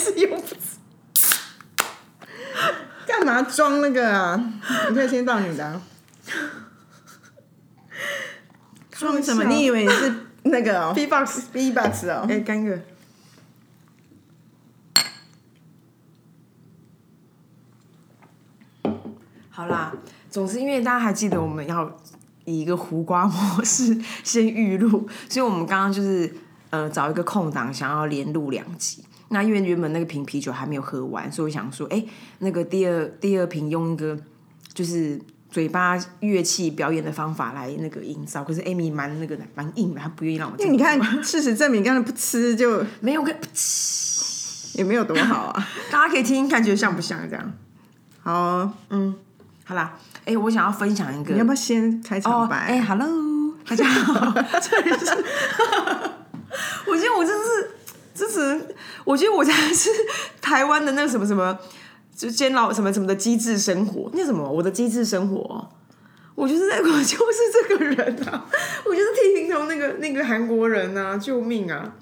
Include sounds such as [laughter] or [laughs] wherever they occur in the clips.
是用不干嘛装那个啊？你可以先到你的、啊。装什么？你以为你是那个哦 B box，B box 哦？哎，干个。好啦，总之因为大家还记得我们要以一个胡瓜模式先预录，所以我们刚刚就是呃找一个空档，想要连录两集。那因为原本那个瓶啤酒还没有喝完，所以我想说，哎、那个第二第二瓶用一个就是嘴巴乐器表演的方法来那个营造。可是 Amy 蛮那个的蛮硬的，她不愿意让我。因为你看，事实证明，刚才不吃就没有不吃，也没有多好啊。[laughs] 大家可以听听看，觉得像不像这样？好哦、好啦，哎、我想要分享一个你要不要先开哦场，白？哎、h e l l o 大家好，这里是，[laughs] 我觉得我真是，这是，我觉得我家是台湾的那个什么什么，就监牢什么什么的机智生活，那什么我的机智生活哦、我就是在，[laughs] 我就是这个人啊，我就是替平头那个那个韩国人啊，救命啊！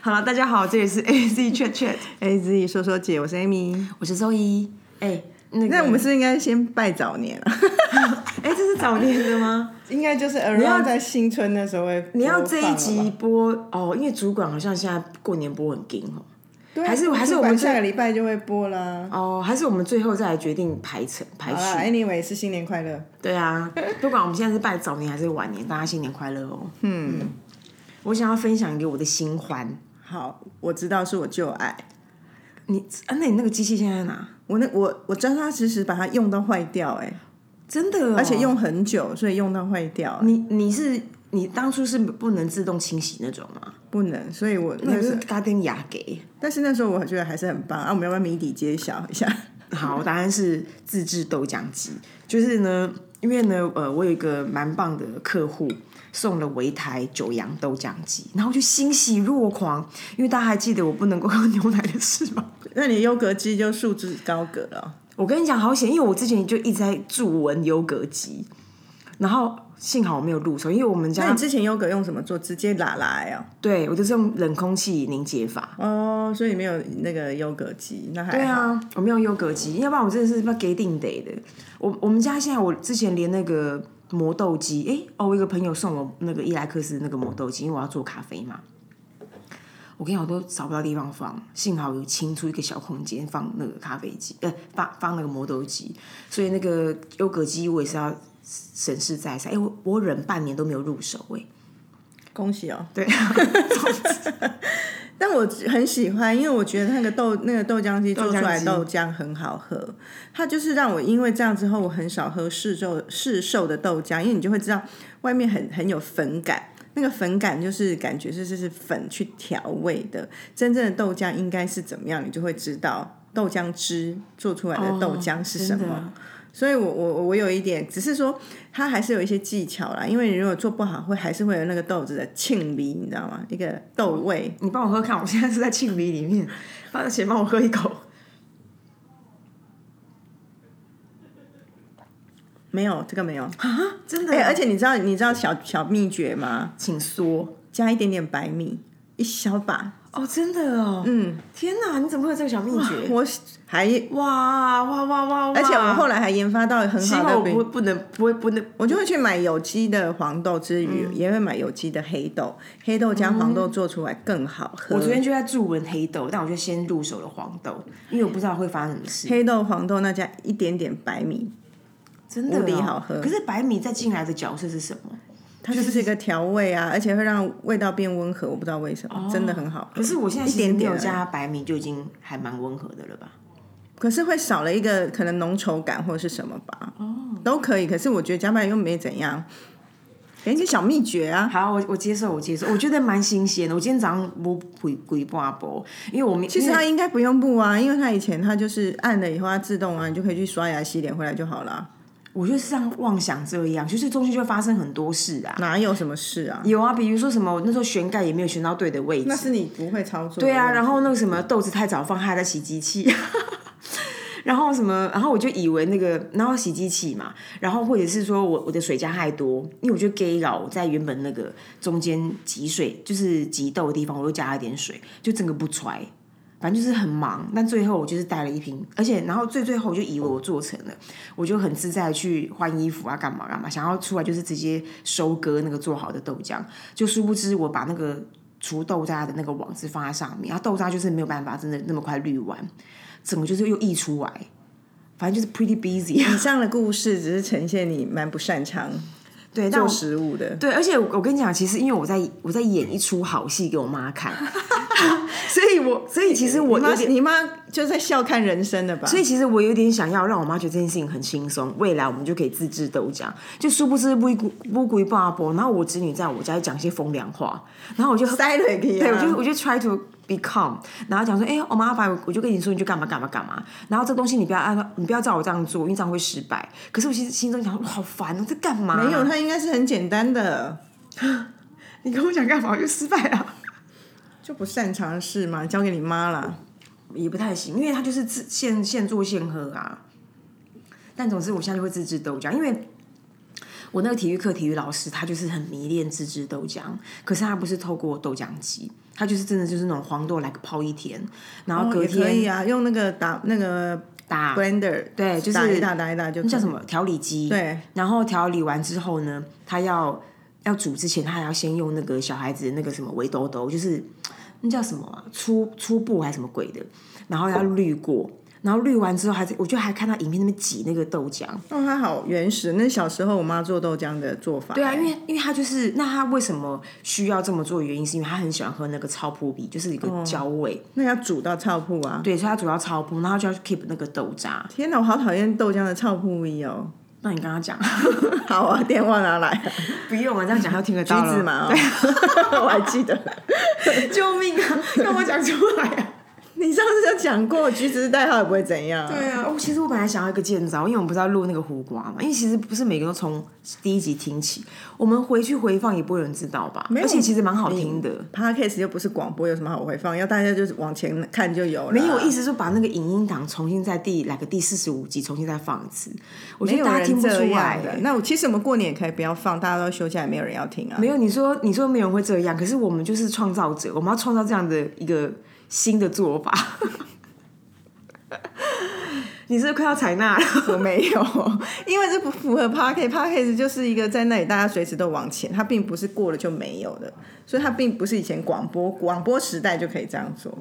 好了，大家好，这里是 [laughs] A Z Chat Chat，A Z 说说姐，我是 Amy。我是周一，哎、那我们是不是应该先拜早年啊？[laughs] 哎、这是早年的吗？[laughs] 应该就是要 around 在新春的时候会你要这一集，播哦，因为主管好像现在过年播很紧哦。对啊还是还是我们下个礼拜就会播啦。哦，还是我们最后再来决定排程排序。，anyway 是新年快乐。对啊，不管我们现在是拜早年还是晚年，大家新年快乐哦。[laughs] 嗯，我想要分享给我的新欢。好，我知道是我旧爱。你啊，那你那个机器现在在哪？我那我我扎扎实实把它用到坏掉、哎，真的、哦，而且用很久，所以用到坏掉、你你是你当初是不能自动清洗那种吗？不能，所以我那个是那时候，嘎丁牙给。但是那时候我觉得还是很棒啊。我们要不要谜底揭晓一下？好，答案是自制豆浆机。就是呢，因为呢，呃，我有一个蛮棒的客户送了我一台九阳豆浆机，然后我就欣喜若狂，因为大家还记得我不能够喝牛奶的事吗？[laughs] 那你优格机就束之高阁了哦。我跟你讲，好险，因为我之前就一直在注文优格机，然后幸好我没有入手，因为我们家那你之前优格用什么做？直接拉来哦。对我就是用冷空气凝结法。哦，所以你没有那个优格机，那还好。对啊，我没有优格机，要不然我真的是要给定得的。我我们家现在我之前连那个磨豆机，哎、哦，我一个朋友送我那个伊莱克斯那个磨豆机，因为我要做咖啡嘛。我跟你讲，我都找不到地方放，幸好有清出一个小空间放那个咖啡机，呃，放放那个磨豆机，所以那个优格机我也是要审视再三。哎、我我忍半年都没有入手、哎，恭喜哦。对，[laughs] 但我很喜欢，因为我觉得那个豆那个豆浆机做出来机豆浆很好喝，它就是让我因为这样之后，我很少喝市售市售的豆浆，因为你就会知道外面很很有粉感，那个粉感就是感觉是是是粉去调味的，真正的豆浆应该是怎么样，你就会知道豆浆汁做出来的豆浆是什么。所以我我我有一点，只是说它还是有一些技巧啦，因为你如果做不好，会还是会有那个豆子的沁鼻，你知道吗？一个豆味。你帮我喝看，我现在是在沁鼻里面，而且帮我喝一口。没有，这个没有啊。真的、哎、而且你知道你知道小小秘诀吗？请说加一点点白米，一小把。哦，真的哦，嗯，天哪，你怎么会有这个小秘诀？我还，哇哇哇哇哇！而且我后来还研发到很好的我不会不能不会不能，我就会去买有机的黄豆之余，嗯也会买有机的黑豆，黑豆加黄豆做出来更好喝。我昨天就在注文黑豆，但我就先入手了黄豆，因为我不知道会发生什么事。黑豆、黄豆那加一点点白米，真的、哦、无敌好喝可是白米再进来的角色是什么？它就是一个调味啊，而且会让味道变温和。我不知道为什么，真的很好喝。哦可是我现在一点点加白米，就已经还蛮温和的了吧？可是会少了一个可能浓稠感或者是什么吧？哦，都可以。可是我觉得加白又没怎样，给你个小秘诀啊。好，我我接受，我接受，我觉得蛮新鲜的。我今天早上我鬼鬼半波，因为我们其实它应该不用布啊，因为它以前它就是按了以后它自动啊，你就可以去刷牙洗脸回来就好了。我就是像妄想这样，就是中间就会发生很多事啊。哪有什么事啊？有啊，比如说什么，我那时候旋盖也没有旋到对的位置。那是你不会操作。对啊，然后那个什么豆子太早放，它还在洗机器。[laughs] 然后什么，然后我就以为那个，然后洗机器嘛，然后或者是说我我的水加太多，因为我就 gay 扰在原本那个中间挤水，就是挤豆的地方，我又加了一点水，就整个不出来。反正就是很忙，但最后我就是带了一瓶，而且然后最最后我就以为我做成了，我就很自在去换衣服啊，干嘛干嘛，想要出来就是直接收割那个做好的豆浆，就殊不知我把那个除豆渣的那个网子放在上面，然后豆渣就是没有办法真的那么快滤完，整个就是又溢出来，反正就是 pretty busy。以 [laughs] 上的故事只是呈现你蛮不擅长对，但做食物的。对，而且我我跟你讲，其实因为我在我在演一出好戏给我妈看，[laughs] [laughs] 所以我所以其实我你妈有点。你妈就在笑看人生的吧？所以其实我有点想要让我妈觉得这件事情很轻松，未来我们就可以自制豆浆。就殊不知不一不归爸婆，然后我侄女在我家就讲一些风凉话，然后我就塞了也可以、啊。对，我就我就 try to be calm，然后讲说，哎、我妈爸，我就跟你说，你就干嘛干嘛干嘛，然后这东西你不要按照，你不要照我这样做，因为这样会失败。可是我其实心中想说，好烦哦，这干嘛？没有，它应该是很简单的，[laughs] 你跟我讲干嘛？我就失败了。就不擅长的事嘛，交给你妈啦。也不太行，因为她就是自现现做现喝啊。但总之，我现在就会自制豆浆，因为我那个体育课体育老师他就是很迷恋自制豆浆，可是他不是透过豆浆机，他就是真的就是那种黄豆来泡一天，然后隔哦可以天啊，用那个打那个打 blender，对就是打一打打一打就？那叫什么调理机，对，然后调理完之后呢，他要要煮之前，他还要先用那个小孩子的那个什么围兜兜，就是那叫什么啊粗粗布还是什么鬼的，然后要滤过，然后滤完之后还是我就还看到影片那边挤那个豆浆。哦，它好原始。那小时候我妈做豆浆的做法。对啊，因为因为他就是那他为什么需要这么做？原因是因为他很喜欢喝那个超扑比，就是一个焦味。那要煮到超铺啊！对，所以他煮到超扑，然后就要 keep 那个豆渣。天哪，我好讨厌豆浆的超铺味哦。那你跟他讲，[laughs] 好啊，电话拿来。不用啊，这样讲他听得橘到了。子嘛，哦，[laughs] 我还记得。[laughs] 救命啊！让我讲出来啊！[laughs] 你上次就讲过，橘子是代号也不会怎样。对啊，哦，其实我本来想要一个建造，因为我们不是要录那个胡瓜嘛，因为其实不是每个都从第一集听起，我们回去回放也不会有人知道吧？有而且其实蛮好听的。Podcast 又不是广播，有什么好回放？要大家就是往前看就有了。没有意思，说把那个影音档重新在第来个第四十五集重新再放一次，我觉得大家听不出来样的。那我其实我们过年也可以不要放，大家都休假，也没有人要听啊。没有，你说你说没有人会这样，可是我们就是创造者，我们要创造这样的一个新的做法。[laughs] 你是不是快要采纳了？我没有，因为这不符合 Podcast。Podcast 就是一个在那里大家随时都往前，它并不是过了就没有的，所以它并不是以前广播广播时代就可以这样做。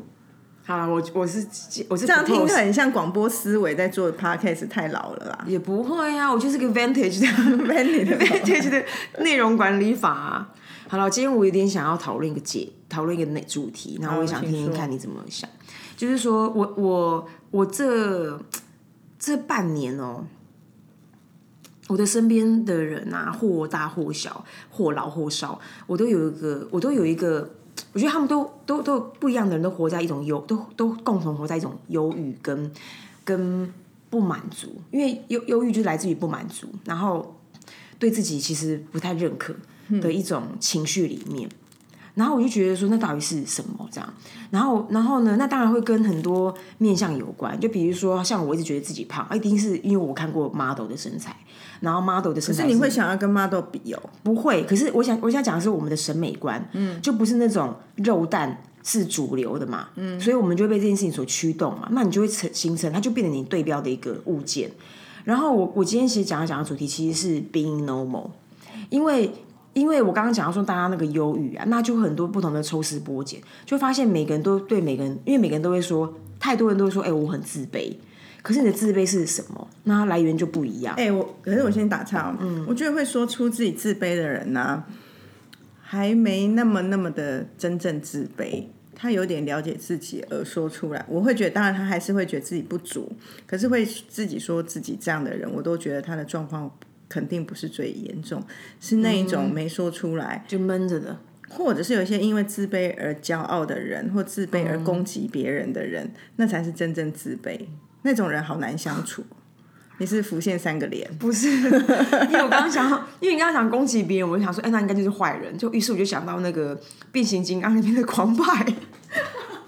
好了，我我是我是这样听 propose 很像广播思维在做 Podcast，太老了啦。也不会啊，我就是个 vantage 的 [laughs] Vanity [laughs] 的内容管理法、啊。好了，今天我有点想要讨论一个解，讨论一个内主题，然后我也想听听看你怎么想。就是说我我我这这半年哦、我的身边的人啊，或大或小，或老或少，我都有一个，我都有一个，我觉得他们都都都不一样的人，都活在一种忧，都都共同活在一种忧郁跟跟不满足，因为忧忧郁就来自于不满足，然后对自己其实不太认可的一种情绪里面。然后我就觉得说，那到底是什么这样？然后，然后呢？那当然会跟很多面相有关。就比如说，像我一直觉得自己胖，一定是因为我看过 model 的身材，然后 model 的身材可是你会想要跟 model 比哦？不会？可是我想，我想讲的是我们的审美观，嗯，就不是那种肉蛋是主流的嘛，嗯，所以我们就会被这件事情所驱动嘛。那你就会成形成，它就变成你对标的一个物件。然后我我今天其实讲要讲的主题其实是 being normal，因为因为我刚刚讲到说大家那个忧郁啊，那就很多不同的抽丝剥茧，就发现每个人都对每个人，因为每个人都会说，太多人都会说，哎、我很自卑。可是你的自卑是什么？那来源就不一样。哎、我可是我先打岔、嗯，我觉得会说出自己自卑的人呢、还没那么那么的真正自卑。他有点了解自己而说出来，我会觉得，当然他还是会觉得自己不足，可是会自己说自己这样的人，我都觉得他的状况肯定不是最严重，是那一种没说出来，就闷着的，或者是有一些因为自卑而骄傲的人，或自卑而攻击别人的人，那才是真正自卑。那种人好难相处。你是浮现三个脸，不是，[laughs] 因为我刚刚想，因为你刚刚想攻击别人，我就想说，哎、那应该就是坏人。就于是我就想到那个变形金刚里面的狂派，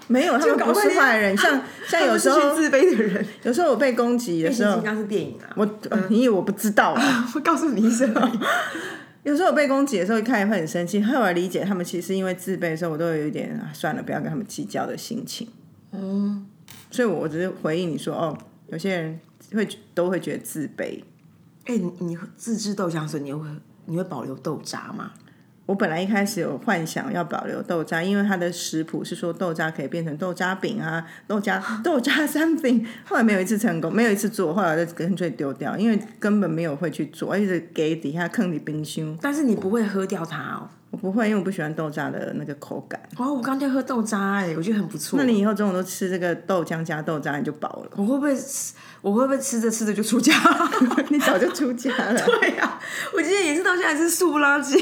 没有，他们不是坏人。[laughs] 像像有时候自卑的人。有时候我被攻击的时候是电影啊，我、呃你以为我不知道啊？我告诉你一声。有时候我被攻击的时候，一看也会很生气。后来理解他们其实因为自卑的时候，我都有一点啊，算了，不要跟他们计较的心情。嗯，所以我只是回应你说，哦，有些人会都会觉得自卑。哎、你你自制豆浆的时，你会你会保留豆渣吗？我本来一开始有幻想要保留豆渣，因为它的食谱是说豆渣可以变成豆渣饼啊，豆渣 [laughs] 豆渣三饼，后来没有一次成功，没有一次做，后来我就干脆丢掉，因为根本没有会去做，而且给底下坑里冰箱。但是你不会喝掉它哦。我不会，因为我不喜欢豆渣的那个口感。哦，我刚在喝豆渣哎、我觉得很不错。那你以后中午都吃这个豆浆加豆渣，你就饱了。我会不会吃？我会不会吃着吃着就出家？[laughs] 你早就出家了。[laughs] 对呀、我今天也是到现在还是素不拉几。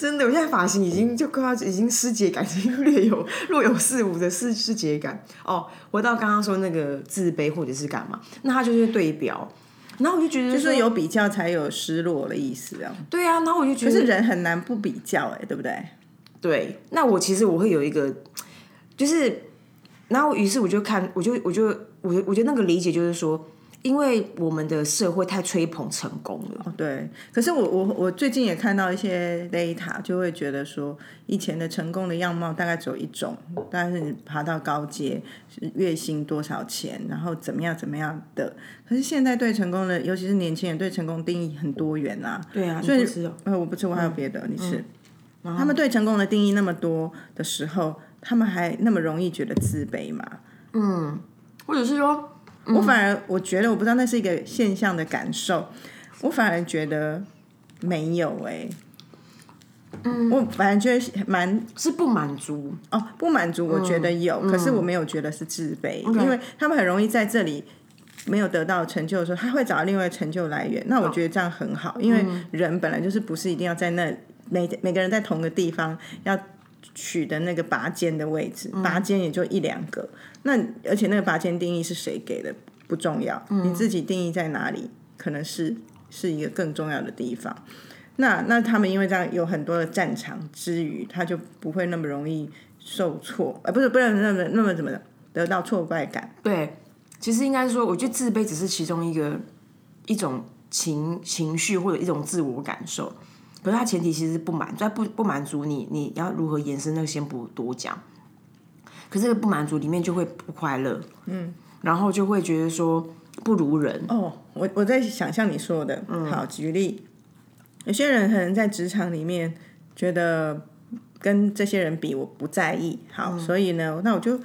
真的，我现在发型已经就快要已经失节感，已经略有 [laughs] 若有似无的失失节感。哦，回到刚刚说那个自卑或者是干嘛，那他就是对标。然后我就觉得就是有比较才有失落的意思啊。对啊，然后我就觉得可是人很难不比较哎、对不对？对，那我其实我会有一个，就是，然后于是我就看，我就我就我我觉得那个理解就是说，因为我们的社会太吹捧成功了，对，可是我我我最近也看到一些 data，就会觉得说，以前的成功的样貌大概只有一种，大概是你爬到高阶，是月薪多少钱，然后怎么样怎么样的。可是现在对成功的，尤其是年轻人对成功定义很多元啊。对啊，所以我不吃，我还有别的，你吃。他们对成功的定义那么多的时候，他们还那么容易觉得自卑吗？嗯或者是说，我反而我觉得我不知道那是一个现象的感受，我反而觉得没有哎、嗯，我反正觉得蛮是不满足，哦不满足，我觉得有，可是我没有觉得是自卑，因为他们很容易在这里没有得到成就的时候，他会找到另外成就来源。那我觉得这样很好，因为人本来就是不是一定要在那每每个人在同个地方要取的那个拔尖的位置，拔尖也就一两个。那而且那个拔尖定义是谁给的不重要，你自己定义在哪里，可能是是一个更重要的地方。那那他们因为这样有很多的战场之余，他就不会那么容易受挫，呃，不是不是那么那么怎么的得到挫败感。对，其实应该说，我觉得自卑只是其中一个一种情情绪或者一种自我感受，可是它前提其实是不满，在不不满足你，你要如何延伸，那个先不多讲。可是不满足里面就会不快乐，嗯，然后就会觉得说不如人，哦，我我在想象你说的，好，举例，有些人可能在职场里面觉得跟这些人比，我不在意，好，所以呢，那我就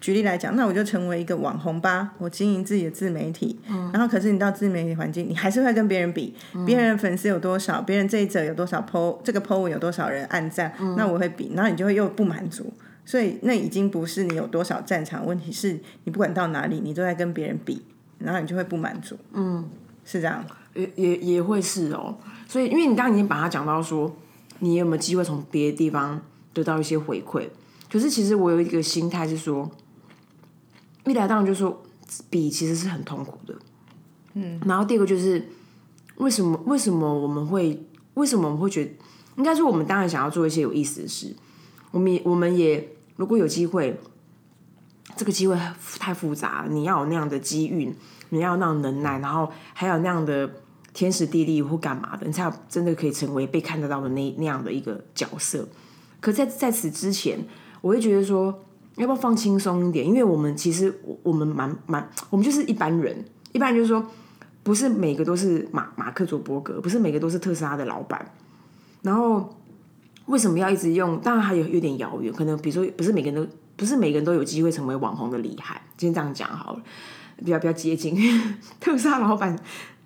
举例来讲，那我就成为一个网红吧，我经营自己的自媒体，然后可是你到自媒体环境，你还是会跟别人比，别人粉丝有多少，别人这一则有多少 PO，这个 PO 文有多少人按赞，那我会比，然后你就会又不满足。所以那已经不是你有多少战场问题，是你不管到哪里，你都在跟别人比，然后你就会不满足。嗯，是这样。也也也会是哦。所以，因为你刚刚已经把它讲到说，你有没有机会从别的地方得到一些回馈？可是其实我有一个心态是说，一来当然就说比其实是很痛苦的，嗯。然后第二个就是为什么为什么我们会为什么我们会觉得，应该说我们当然想要做一些有意思的事，我们也我们也如果有机会。这个机会太复杂，你要有那样的机遇，你要那样能耐，然后还有那样的天时地利或干嘛的，你才真的可以成为被看得到的那那样的一个角色。可在在此之前，我会觉得说，要不要放轻松一点？因为我们其实我我们蛮蛮，我们就是一般人，一般人就是说，不是每个都是马马克·佐伯格，不是每个都是特斯拉的老板，然后为什么要一直用？当然还有有点遥远，可能比如说不是每个人都不是每个人都有机会成为网红的厉害。先这样讲好了，比较比较接近 [laughs] 特斯拉老板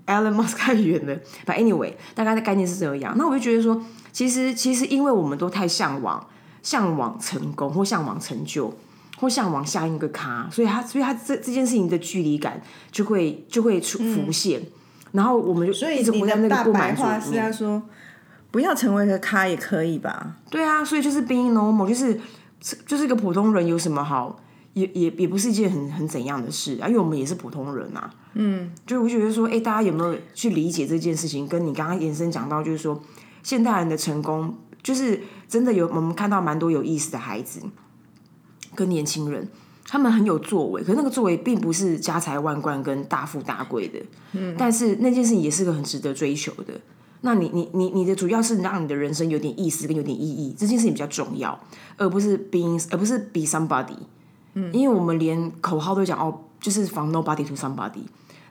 Elon Musk 太远了。But anyway，大概的概念是这样。那我就觉得说，其实其实因为我们都太向往向往成功或向往成就。或向往下一个咖，所以他，所以他这这件事情的距离感就会就会出浮现，然后我们就所以一直活在那个你的大不满足白话是要说，不要成为一个咖也可以吧？对啊，所以就是 being normal，就是就是一个普通人，有什么好？也也也不是一件很很怎样的事啊，因为我们也是普通人啊。嗯，就我觉得说，哎、大家有没有去理解这件事情？跟你刚刚延伸讲到，就是说，现代人的成功，就是真的有我们看到蛮多有意思的孩子跟年轻人，他们很有作为，可是那个作为并不是家财万贯跟大富大贵的，嗯，但是那件事情也是个很值得追求的。那你你你你的主要是让你的人生有点意思跟有点意义，这件事情比较重要，而不是 being 而不是 be somebody。嗯，因为我们连口号都讲哦，就是 from nobody to somebody。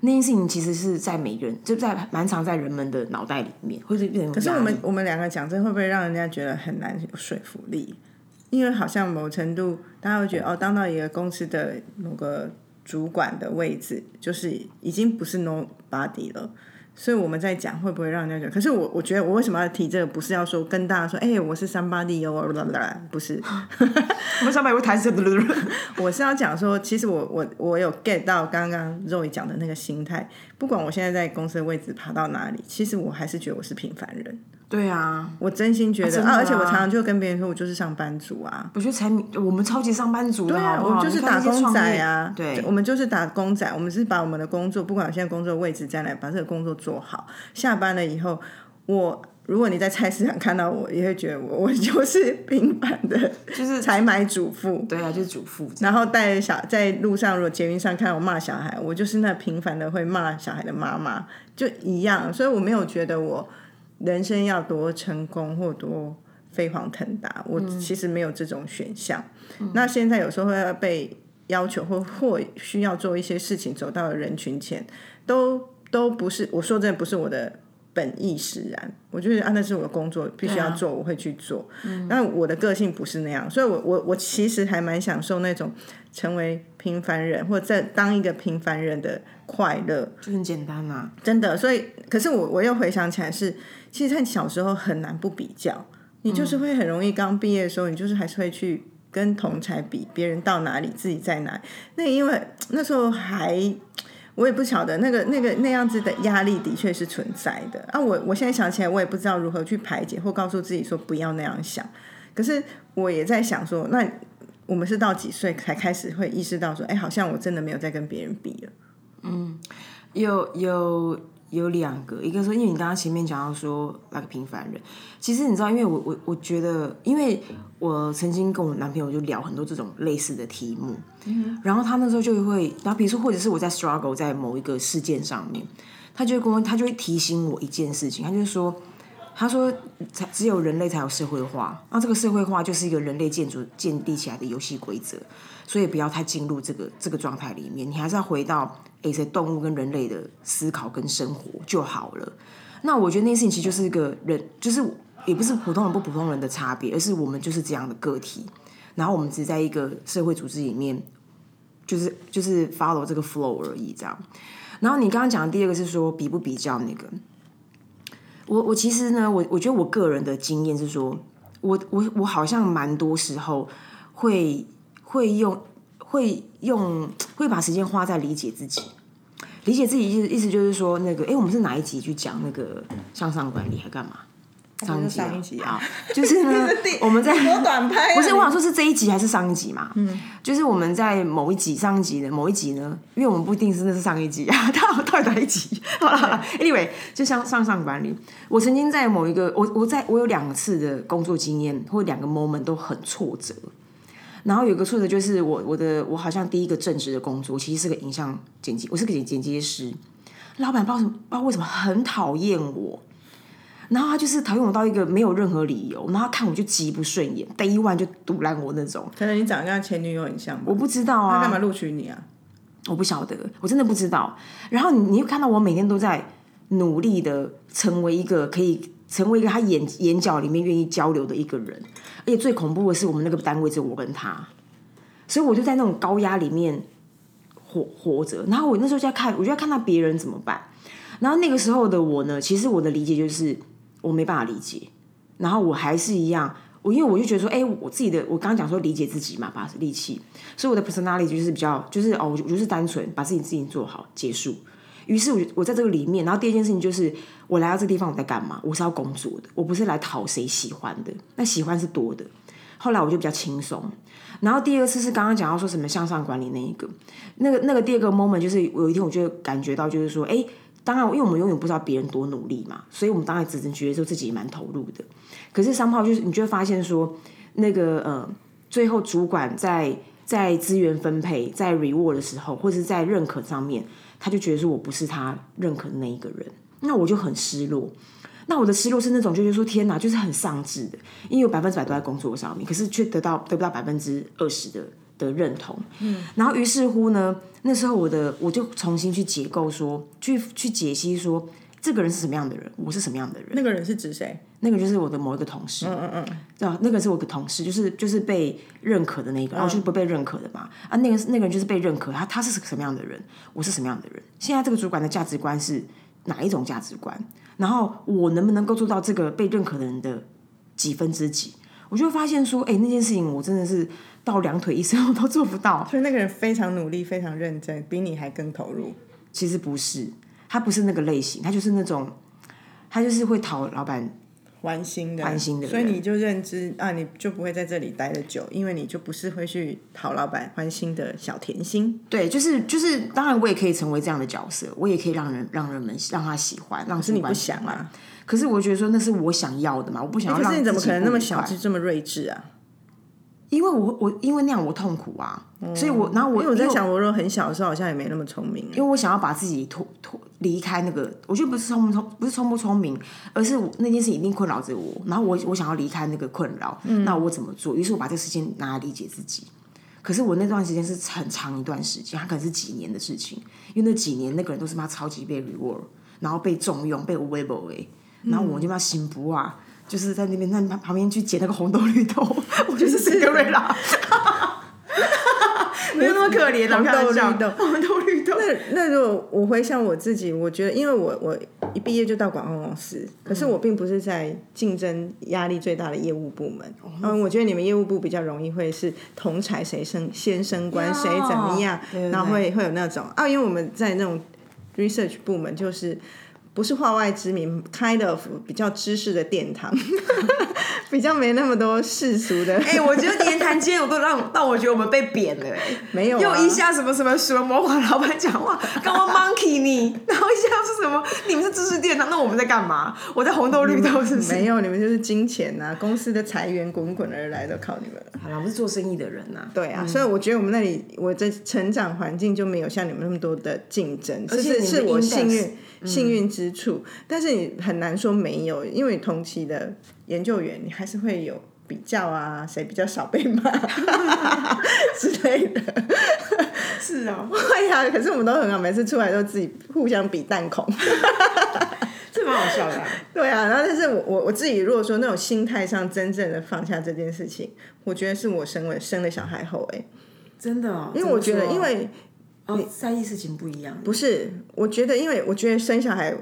那件事情其实是在每个人就在蛮常在人们的脑袋里面，或者。可是我们我们两个讲这会不会让人家觉得很难有说服力？因为好像某程度大家会觉得哦，当到一个公司的某个主管的位置，就是已经不是 nobody 了。所以我们在讲会不会让人家觉得？可是我我觉得我为什么要提这个？不是要说跟大家说，哎，我是三八 D 哦，不是。[laughs] 我们三八会谈什么？[laughs] 我是要讲说，其实我我我有 get 到刚刚肉 y 讲的那个心态。不管我现在在公司的位置爬到哪里，其实我还是觉得我是平凡人。对啊，我真心觉得啊，而且我常常就跟别人说，我就是上班族啊。我觉得才我们超级上班族的，我们就是打工仔啊。对，我们就是打工仔，我们是把我们的工作，不管我现在工作位置在哪，把这个工作做好。下班了以后，我如果你在菜市场看到我，也会觉得我我就是平凡的，就是采买主妇。对啊，就是主妇。然后带着小在路上，如果捷运上看到我骂小孩，我就是那平凡的会骂小孩的妈妈，就一样。所以我没有觉得我。人生要多成功或多飞黄腾达，我其实没有这种选项。那现在有时候会被要求或或需要做一些事情，走到人群前，都都不是我说真的不是我的本意使然。我觉得啊，那是我的工作，必须要做，我会去做。那我的个性不是那样，所以我我我其实还蛮享受那种成为平凡人，或者在当一个平凡人的快乐，就很简单啊，真的。所以，可是我我又回想起来是。其实，在小时候很难不比较，你就是会很容易刚毕业的时候，你就是还是会去跟同才比，别人到哪里，自己在哪。那因为那时候还，我也不晓得那个那个那样子的压力的确是存在的啊。我我现在想起来，我也不知道如何去排解或告诉自己说不要那样想。可是我也在想说，那我们是到几岁才开始会意识到说，哎，好像我真的没有在跟别人比了。嗯，有有。有两个，一个说，因为你刚刚前面讲到说那个平凡人，其实你知道，因为我我我觉得，因为我曾经跟我男朋友就聊很多这种类似的题目，然后他那时候就会，然后比如说或者是我在 struggle 在某一个事件上面，他就会跟我，他就会提醒我一件事情，他就说，他说才只有人类才有社会化，那这个社会化就是一个人类建筑建立起来的游戏规则，所以不要太进入这个这个状态里面，你还是要回到。诶，在动物跟人类的思考跟生活就好了。那我觉得那件事情其实就是一个人，就是也不是普通人不普通人的差别，而是我们就是这样的个体。然后我们只在一个社会组织里面，就是就是 follow 这个 flow 而已。这样。然后你刚刚讲的第二个是说比不比较那个，我我其实呢，我我觉得我个人的经验是说，我我我好像蛮多时候会会用。会用会把时间花在理解自己，理解自己意思意思就是说，那个哎，我们是哪一集去讲那个向上管理还干嘛？上一集啊，就是呢，[laughs] 我们在短拍，不是我想说是这一集还是上一集嘛？嗯，就是我们在某一集上一集的某一集呢，因为我们不一定是那是上一集啊，[laughs] 到到哪一集？好了，Anyway，就像上上管理，我曾经在某一个我我在我有两次的工作经验或两个 moment 都很挫折。然后有个挫折就是我我的我好像第一个正职的工作其实是个影像剪辑，我是个剪剪接师，老板不知道什么不知道为什么很讨厌我，然后他就是讨厌我到一个没有任何理由，然后看我就极不顺眼，day one 就堵烂我那种。可能你长得跟他前女友很像，我不知道啊，他干嘛录取你啊？我不晓得，我真的不知道。然后你你又看到我每天都在努力的成为一个可以成为一个他眼眼角里面愿意交流的一个人。而且最恐怖的是，我们那个单位只有我跟他，所以我就在那种高压里面活活着。然后我那时候就在看，我就在看到别人怎么办。然后那个时候的我呢，其实我的理解就是我没办法理解。然后我还是一样，我因为我就觉得说，哎，我自己的，我刚刚讲说理解自己嘛，把力气，所以我的 personality 就是比较，就是哦，我就是单纯把自己事情做好结束。于是，我我在这个里面，然后第二件事情就是，我来到这个地方，我在干嘛？我是要工作的，我不是来讨谁喜欢的。那喜欢是多的。后来我就比较轻松。然后第二次是刚刚讲到说什么向上管理那一个，那个那个第二个 moment 就是有一天我就感觉到，就是说，哎，当然，因为我们永远不知道别人多努力嘛，所以我们当然只能觉得说自己蛮投入的。可是三炮就是，你就会发现说，那个呃，最后主管在在资源分配、在 reward 的时候，或者是在认可上面。他就觉得说我不是他认可的那一个人，那我就很失落。那我的失落是那种就是说天哪，就是很丧志的，因为有百分之百都在工作上面，可是却得到得不到百分之二十的的认同。嗯，然后于是乎呢，那时候我的我就重新去解构说，去去解析说，这个人是什么样的人，我是什么样的人。那个人是指谁？那个就是我的某一个同事，嗯嗯嗯，啊，那个是我的同事，就是就是被认可的那个，然后就是不被认可的嘛，啊，那个那个人就是被认可，他他是什么样的人，我是什么样的人？现在这个主管的价值观是哪一种价值观？然后我能不能够做到这个被认可的人的几分之几？我就发现说，哎，那件事情我真的是到两腿一伸我都做不到。所以那个人非常努力，非常认真，比你还更投入。其实不是，他不是那个类型，他就是那种，他就是会讨老板。欢心的，欢心的，所以你就认知啊，你就不会在这里待的久，因为你就不是会去讨老板欢心的小甜心。对，就是就是，当然我也可以成为这样的角色，我也可以让人让人们让他喜欢，让你不想啊。可是我觉得说那是我想要的嘛，我不想要。可是你怎么可能那么小就这么睿智啊？因为我我因为那样我痛苦啊，所以我然后我因为我在想，我说很小的时候好像也没那么聪明，因为我想要把自己脱脱离开那个，我觉得不是聪不聪不是聪不聪明，而是那件事一定困扰着我，然后我我想要离开那个困扰，那我怎么做？于是我把这个时间拿来理解自己。可是我那段时间是很长一段时间，它可能是几年的事情，因为那几年那个人都是妈超级被 reward，然后被重用，被 w e b e 然后我就妈心不啊。就是在那边，那旁边去捡那个红豆绿豆，[laughs] 我就是这个瑞拉，[laughs] 没有那么可怜。红豆绿豆，红豆绿豆。那那如果我回想我自己，我觉得，因为我我一毕业就到广告公司，可是我并不是在竞争压力最大的业务部门。嗯，我觉得你们业务部比较容易会是同才谁升先升官谁怎么样，然后会会有那种啊，因为我们在那种 research 部门就是。不是化外之名，kind of 比较知识的殿堂，[laughs] 比较没那么多世俗的。[laughs] 哎，我觉得言谈间我都让让我觉得我们被贬了。没有，又一下什么什么什么模仿老板讲话，刚刚 monkey 你，然后一下是什么？你们是知识殿堂，那我们在干嘛？我在红豆绿豆是？没有，你们就是金钱呐，公司的财源滚滚而来，都靠你们了。好了，我们是做生意的人呐。对啊，所以我觉得我们那里我的成长环境就没有像你们那么多的竞争，而且是我幸运。幸运之处，但是你很难说没有，因为同期的研究员，你还是会有比较啊，谁比较少被骂 [laughs] 之类的。[laughs] 是啊，会啊，可是我们都很好，每次出来都自己互相比弹孔，[laughs] 这蛮好笑的。对啊，然后但是我我我自己如果说那种心态上真正的放下这件事情，我觉得是我生了生了小孩后，哎，真的，因为我觉得因为。哦在意事情不一样，不是？我觉得，因为我觉得生小孩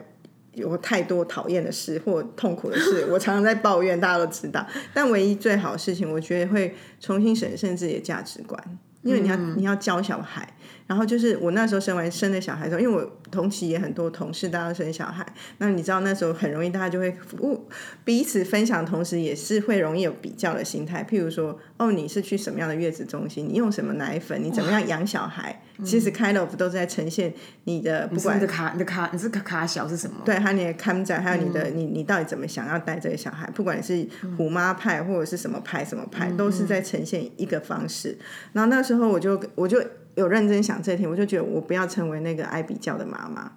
有太多讨厌的事或痛苦的事，我常常在抱怨，大家都知道。但唯一最好的事情，我觉得会重新审视自己的价值观，因为你要你要教小孩。然后就是我那时候生完生的小孩之后，因为我同期也很多同事，大家生小孩，那你知道那时候很容易大家就会互彼此分享，同时也是会容易有比较的心态。譬如说，哦，你是去什么样的月子中心？你用什么奶粉？你怎么样养小孩？其实 kind of 都在呈现你的不管你的卡你的卡你是卡卡小是什么？对，还有你的看展，还有你的你你到底怎么想要带这个小孩？不管你是虎妈派或者是什么派什么派，都是在呈现一个方式。然后那时候我就我就。有认真想这题，我就觉得我不要成为那个爱比较的妈妈，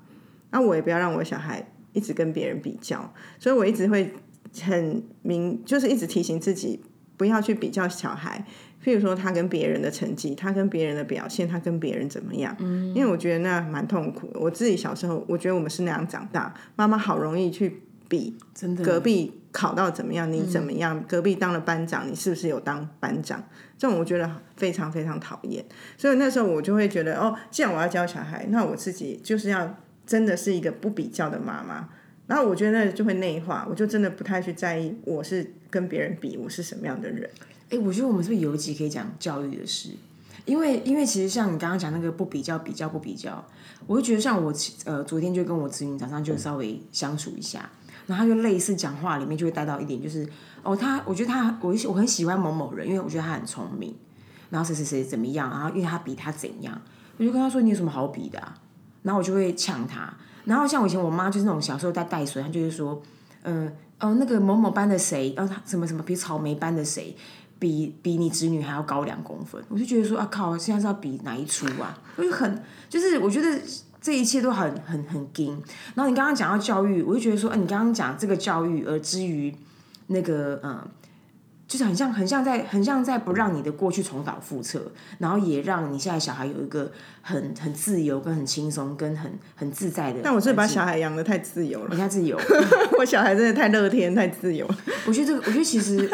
那我也不要让我小孩一直跟别人比较，所以我一直会很明，就是一直提醒自己不要去比较小孩。譬如说他跟别人的成绩，他跟别人的表现，他跟别人怎么样？嗯，因为我觉得那蛮痛苦。我自己小时候，我觉得我们是那样长大，妈妈好容易去比，真的隔壁考到怎么样，你怎么样？隔壁当了班长，你是不是有当班长？这种我觉得非常非常讨厌，所以那时候我就会觉得，哦，既然我要教小孩，那我自己就是要真的是一个不比较的妈妈。然后我觉得那就会内化，我就真的不太去在意我是跟别人比，我是什么样的人。哎，我觉得我们是不是有一集可以讲教育的事？因为因为其实像你刚刚讲那个不比较，比较不比较，我就觉得像我呃昨天就跟我子女早上就稍微相处一下，然后就类似讲话里面就会带到一点就是。哦，他我觉得他我我很喜欢某某人，因为我觉得他很聪明，然后谁谁谁怎么样，然后因为他比他怎样，我就跟他说你有什么好比的，然后我就会呛他。然后像我以前我妈就是那种小时候在带水，她就是说，嗯哦那个某某班的谁，哦他什么什么比草莓班的谁，比比你侄女还要高两公分，我就觉得说啊靠，现在是要比哪一出啊？我就很就是我觉得这一切都很很很惊。然后你刚刚讲到教育，我就觉得说，哎，你刚刚讲这个教育，而至于。那个嗯，就是很像很像在很像在不让你的过去重蹈覆辙，然后也让你现在小孩有一个很很自由、跟很轻松、跟很很自在的。但我是把小孩养的太自由了，人家自由，[laughs] 我小孩真的太乐天、太自由。我觉得这个，我觉得其实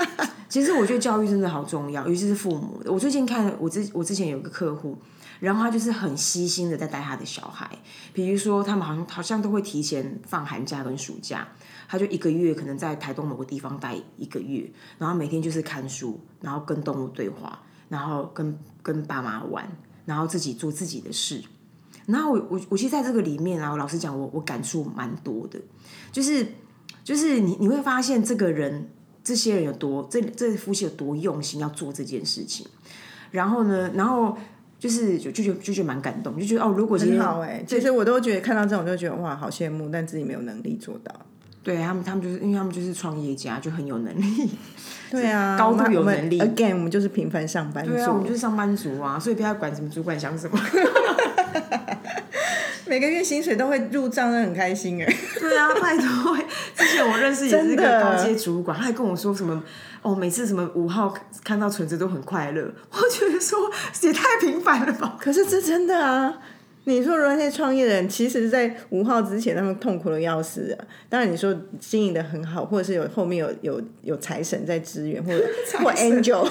其实我觉得教育真的好重要，尤其是父母。我最近看我之我之前有一个客户，然后他就是很悉心的在带他的小孩，比如说他们好像好像都会提前放寒假跟暑假。他就一个月可能在台东某个地方待一个月，然后每天就是看书，然后跟动物对话，然后跟跟爸妈玩，然后自己做自己的事。然后我我我其实在这个里面啊，我老实讲，我我感触蛮多的，就是就是你你会发现这个人这些人有多这这夫妻有多用心要做这件事情。然后呢，然后就是就就就就觉得蛮感动，就觉得哦，如果今天好哎，其实我都觉得看到这种就觉得哇，好羡慕，但自己没有能力做到。对他们，他们就是因为他们就是创业家，就很有能力。[laughs] 对啊，高度有能力。Again，我们就是平凡上班族。对啊，我们就是上班族啊，所以不要管什么主管想什么。[laughs] 每个月薪水都会入账，那很开心哎。对啊，拜托。之前我认识也是一个高阶主管，他还跟我说什么哦，每次什么五号看到存折都很快乐。[laughs] 我觉得说也太平凡了吧。可是这真的啊。你说那些创业的人，其实，在五号之前，他们痛苦的要死啊！当然，你说经营的很好，或者是有后面有有有财神在支援，或者 [laughs] 或 angel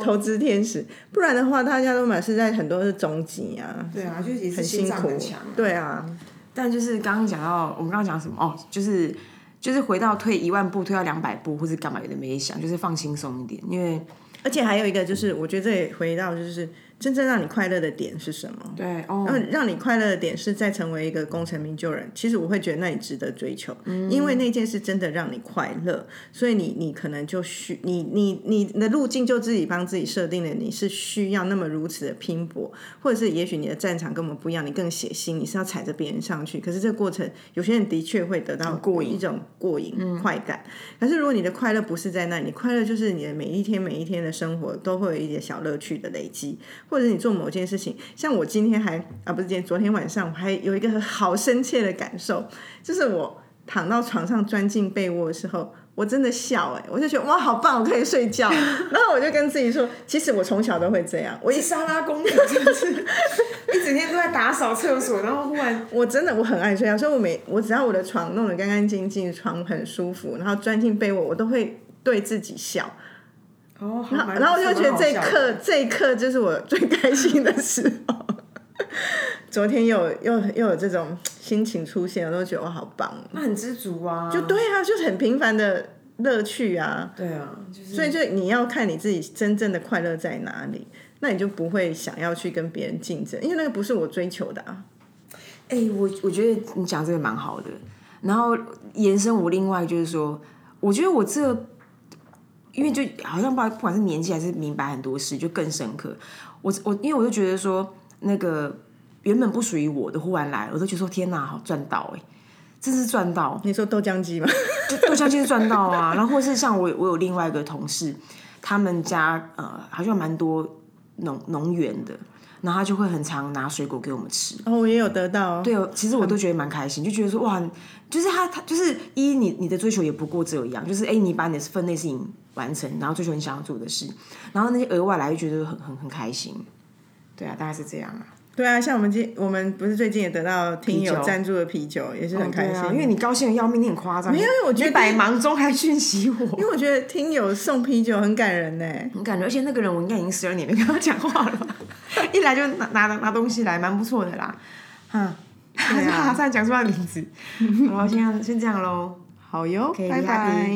投资天使，不然的话，大家都满是在很多是中级啊。对啊，就是很辛苦。对啊，但就是刚刚讲到，我们刚刚讲什么？哦，就是就是回到退一万步，退到两百步，或是干嘛有点没想，就是放轻松一点，因为而且还有一个就是，我觉得这也回到就是。真正让你快乐的点是什么？对，哦，让让你快乐的点是在成为一个功成名就人。其实我会觉得那你值得追求，因为那件事真的让你快乐，所以你你可能就需你你你的路径就自己帮自己设定了，你是需要那么如此的拼搏，或者是也许你的战场跟我们不一样，你更血腥，你是要踩着别人上去。可是这个过程，有些人的确会得到过瘾一种过瘾快感。可是如果你的快乐不是在那，你快乐就是你的每一天每一天的生活都会有一点小乐趣的累积。或者你做某件事情，像我今天还啊不是今天昨天晚上我还有一个好深切的感受，[laughs] 就是我躺到床上钻进被窝的时候，我真的笑哎，我就觉得哇好棒，我可以睡觉。[laughs] 然后我就跟自己说，其实我从小都会这样，我一沙拉公主真的是，一整天都在打扫厕所，然后忽然我真的我很爱睡觉，所以我每我只要我的床弄得干干净净，床很舒服，然后钻进被窝，我都会对自己笑。哦，然后我就觉得这一刻，这一刻就是我最开心的时候。昨天又又又有这种心情出现，我都觉得我好棒。那很知足啊，就对啊，就是很平凡的乐趣啊。对啊，就是所以就你要看你自己真正的快乐在哪里，那你就不会想要去跟别人竞争，因为那个不是我追求的啊。哎，我我觉得你讲这个蛮好的，然后延伸我另外就是说，我觉得我这。因为就好像不不管是年纪还是明白很多事，就更深刻。我我因为我就觉得说，那个原本不属于我的忽然来，我都觉得说天哪，好赚到哎，真是赚到！你说豆浆机吗？[laughs] 豆浆机是赚到啊。然后或是像我我有另外一个同事，他们家呃好像蛮多农农园的。然后他就会很常拿水果给我们吃。哦，我也有得到。对哦，其实我都觉得蛮开心，就觉得说哇，就是他他就是一你你的追求也不过这样，就是哎你把你的分内事情完成，然后追求你想要做的事，然后那些额外来就觉得很很很开心。对啊，大概是这样啊。对啊，像我们今我们不是最近也得到听友赞助的啤酒，也是很开心。因为你高兴的要命，你很夸张。没有，因为我觉得百忙中还讯息我，因为我觉得听友送啤酒很感人呢，很感人。而且那个人我应该已经十二年没跟他讲话了，一来就拿拿拿东西来，蛮不错的啦。[laughs] 嗯，[laughs] 马上讲出他的名字。[laughs] 好，先先这样喽。好哟，拜拜。